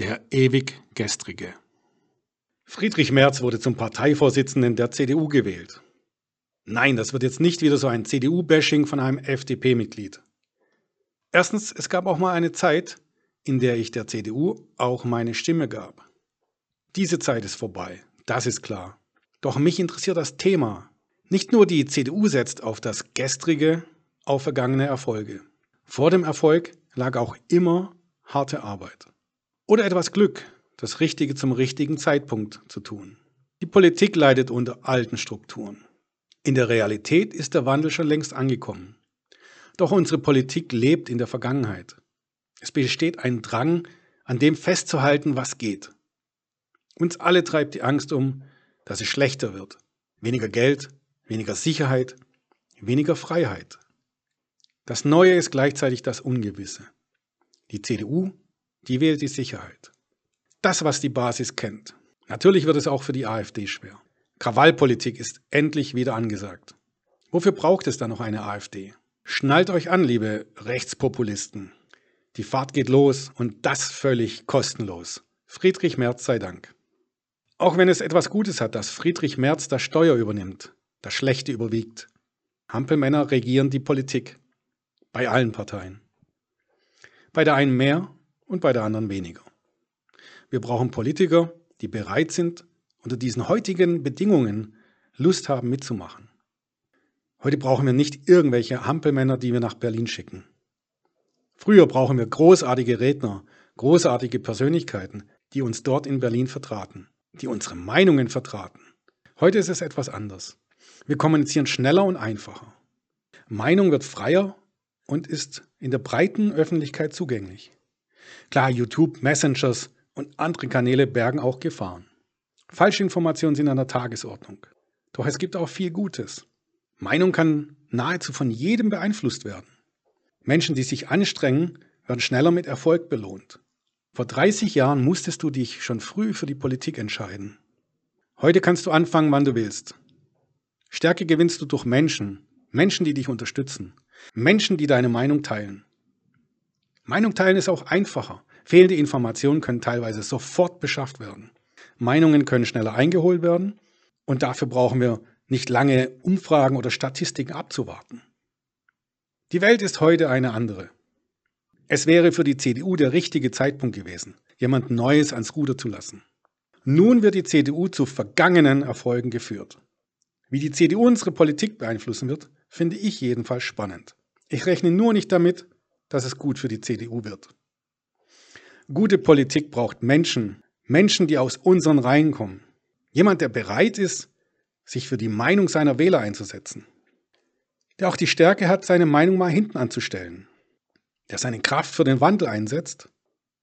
Der ewig Gestrige. Friedrich Merz wurde zum Parteivorsitzenden der CDU gewählt. Nein, das wird jetzt nicht wieder so ein CDU-Bashing von einem FDP-Mitglied. Erstens, es gab auch mal eine Zeit, in der ich der CDU auch meine Stimme gab. Diese Zeit ist vorbei, das ist klar. Doch mich interessiert das Thema. Nicht nur die CDU setzt auf das Gestrige, auf vergangene Erfolge. Vor dem Erfolg lag auch immer harte Arbeit. Oder etwas Glück, das Richtige zum richtigen Zeitpunkt zu tun. Die Politik leidet unter alten Strukturen. In der Realität ist der Wandel schon längst angekommen. Doch unsere Politik lebt in der Vergangenheit. Es besteht ein Drang, an dem festzuhalten, was geht. Uns alle treibt die Angst um, dass es schlechter wird. Weniger Geld, weniger Sicherheit, weniger Freiheit. Das Neue ist gleichzeitig das Ungewisse. Die CDU die wählt die Sicherheit. Das, was die Basis kennt. Natürlich wird es auch für die AfD schwer. Krawallpolitik ist endlich wieder angesagt. Wofür braucht es dann noch eine AfD? Schnallt euch an, liebe Rechtspopulisten. Die Fahrt geht los und das völlig kostenlos. Friedrich Merz sei Dank. Auch wenn es etwas Gutes hat, dass Friedrich Merz das Steuer übernimmt, das Schlechte überwiegt. Hampelmänner regieren die Politik. Bei allen Parteien. Bei der einen mehr und bei der anderen weniger. Wir brauchen Politiker, die bereit sind, unter diesen heutigen Bedingungen Lust haben mitzumachen. Heute brauchen wir nicht irgendwelche Hampelmänner, die wir nach Berlin schicken. Früher brauchen wir großartige Redner, großartige Persönlichkeiten, die uns dort in Berlin vertraten, die unsere Meinungen vertraten. Heute ist es etwas anders. Wir kommunizieren schneller und einfacher. Meinung wird freier und ist in der breiten Öffentlichkeit zugänglich. Klar, YouTube, Messengers und andere Kanäle bergen auch Gefahren. Falschinformationen sind an der Tagesordnung. Doch es gibt auch viel Gutes. Meinung kann nahezu von jedem beeinflusst werden. Menschen, die sich anstrengen, werden schneller mit Erfolg belohnt. Vor 30 Jahren musstest du dich schon früh für die Politik entscheiden. Heute kannst du anfangen, wann du willst. Stärke gewinnst du durch Menschen, Menschen, die dich unterstützen, Menschen, die deine Meinung teilen. Meinung teilen ist auch einfacher. Fehlende Informationen können teilweise sofort beschafft werden. Meinungen können schneller eingeholt werden und dafür brauchen wir nicht lange Umfragen oder Statistiken abzuwarten. Die Welt ist heute eine andere. Es wäre für die CDU der richtige Zeitpunkt gewesen, jemand Neues ans Ruder zu lassen. Nun wird die CDU zu vergangenen Erfolgen geführt. Wie die CDU unsere Politik beeinflussen wird, finde ich jedenfalls spannend. Ich rechne nur nicht damit, dass es gut für die CDU wird. Gute Politik braucht Menschen, Menschen, die aus unseren Reihen kommen. Jemand, der bereit ist, sich für die Meinung seiner Wähler einzusetzen. Der auch die Stärke hat, seine Meinung mal hinten anzustellen. Der seine Kraft für den Wandel einsetzt.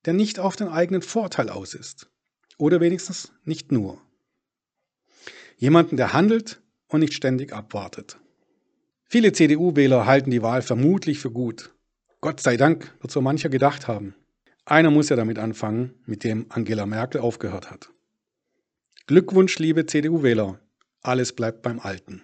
Der nicht auf den eigenen Vorteil aus ist. Oder wenigstens nicht nur. Jemanden, der handelt und nicht ständig abwartet. Viele CDU-Wähler halten die Wahl vermutlich für gut. Gott sei Dank wird so mancher gedacht haben. Einer muss ja damit anfangen, mit dem Angela Merkel aufgehört hat. Glückwunsch, liebe CDU-Wähler. Alles bleibt beim Alten.